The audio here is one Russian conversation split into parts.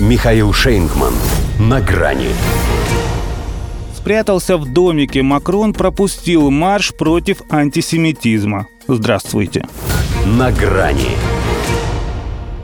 Михаил Шейнгман. На грани. Спрятался в домике. Макрон пропустил марш против антисемитизма. Здравствуйте. На грани.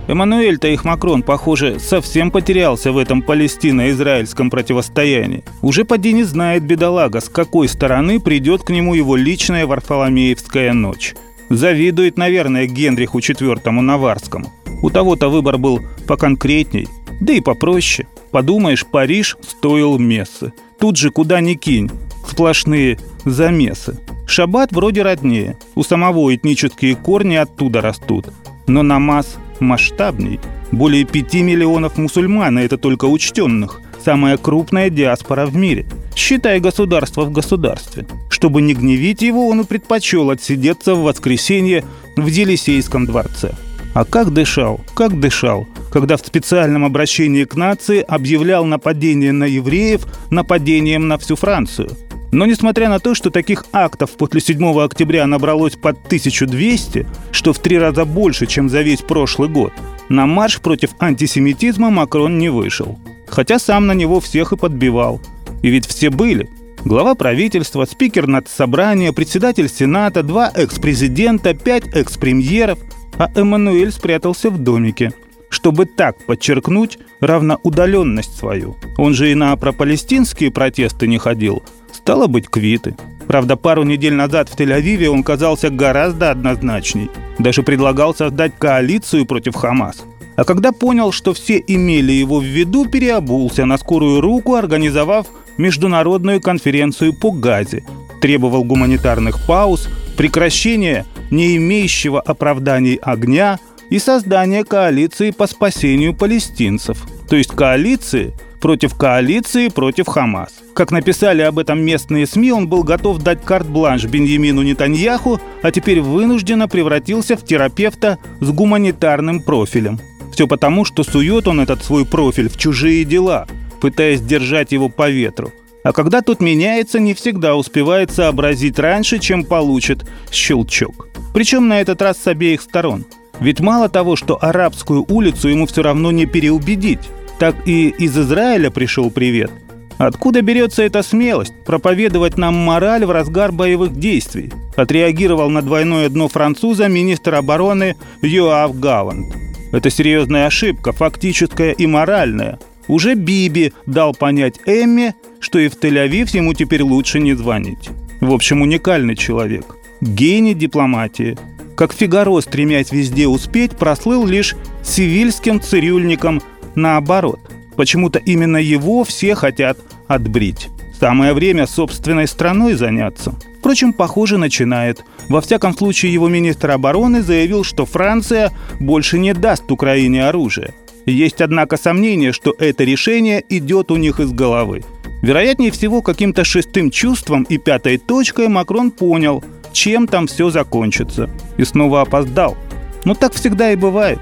Эммануэль-то их Макрон, похоже, совсем потерялся в этом палестино-израильском противостоянии. Уже поди не знает бедолага, с какой стороны придет к нему его личная Варфоломеевская ночь. Завидует, наверное, Генриху IV Наварскому. У того-то выбор был поконкретней, да и попроще. Подумаешь, Париж стоил мессы. Тут же куда ни кинь, сплошные замесы. Шаббат вроде роднее, у самого этнические корни оттуда растут. Но намаз масштабней. Более 5 миллионов мусульман, и это только учтенных. Самая крупная диаспора в мире. Считай государство в государстве. Чтобы не гневить его, он и предпочел отсидеться в воскресенье в Елисейском дворце. А как дышал, как дышал, когда в специальном обращении к нации объявлял нападение на евреев нападением на всю Францию. Но несмотря на то, что таких актов после 7 октября набралось под 1200, что в три раза больше, чем за весь прошлый год, на марш против антисемитизма Макрон не вышел. Хотя сам на него всех и подбивал. И ведь все были. Глава правительства, спикер надсобрания, председатель Сената, два экс-президента, пять экс-премьеров – а Эммануэль спрятался в домике, чтобы так подчеркнуть равноудаленность свою. Он же и на пропалестинские протесты не ходил. Стало быть, квиты. Правда, пару недель назад в Тель-Авиве он казался гораздо однозначней. Даже предлагал создать коалицию против Хамас. А когда понял, что все имели его в виду, переобулся на скорую руку, организовав международную конференцию по Газе. Требовал гуманитарных пауз, прекращения не имеющего оправданий огня и создание коалиции по спасению палестинцев, то есть коалиции против коалиции против Хамас. Как написали об этом местные СМИ, он был готов дать карт-бланш Беньямину Нетаньяху, а теперь вынужденно превратился в терапевта с гуманитарным профилем. Все потому, что сует он этот свой профиль в чужие дела, пытаясь держать его по ветру. А когда тот меняется, не всегда успевает сообразить раньше, чем получит щелчок. Причем на этот раз с обеих сторон. Ведь мало того, что арабскую улицу ему все равно не переубедить, так и из Израиля пришел привет. Откуда берется эта смелость проповедовать нам мораль в разгар боевых действий? Отреагировал на двойное дно француза министр обороны Йоав Галланд. Это серьезная ошибка, фактическая и моральная. Уже Биби дал понять Эмме, что и в Тель-Авив ему теперь лучше не звонить. В общем, уникальный человек гений дипломатии. Как Фигаро, стремясь везде успеть, прослыл лишь сивильским цирюльником наоборот. Почему-то именно его все хотят отбрить. Самое время собственной страной заняться. Впрочем, похоже, начинает. Во всяком случае, его министр обороны заявил, что Франция больше не даст Украине оружие. Есть, однако, сомнение, что это решение идет у них из головы. Вероятнее всего, каким-то шестым чувством и пятой точкой Макрон понял – чем там все закончится. И снова опоздал. Но так всегда и бывает,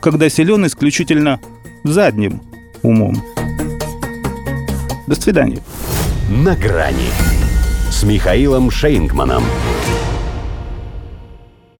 когда силен исключительно задним умом. До свидания. На грани с Михаилом Шейнгманом.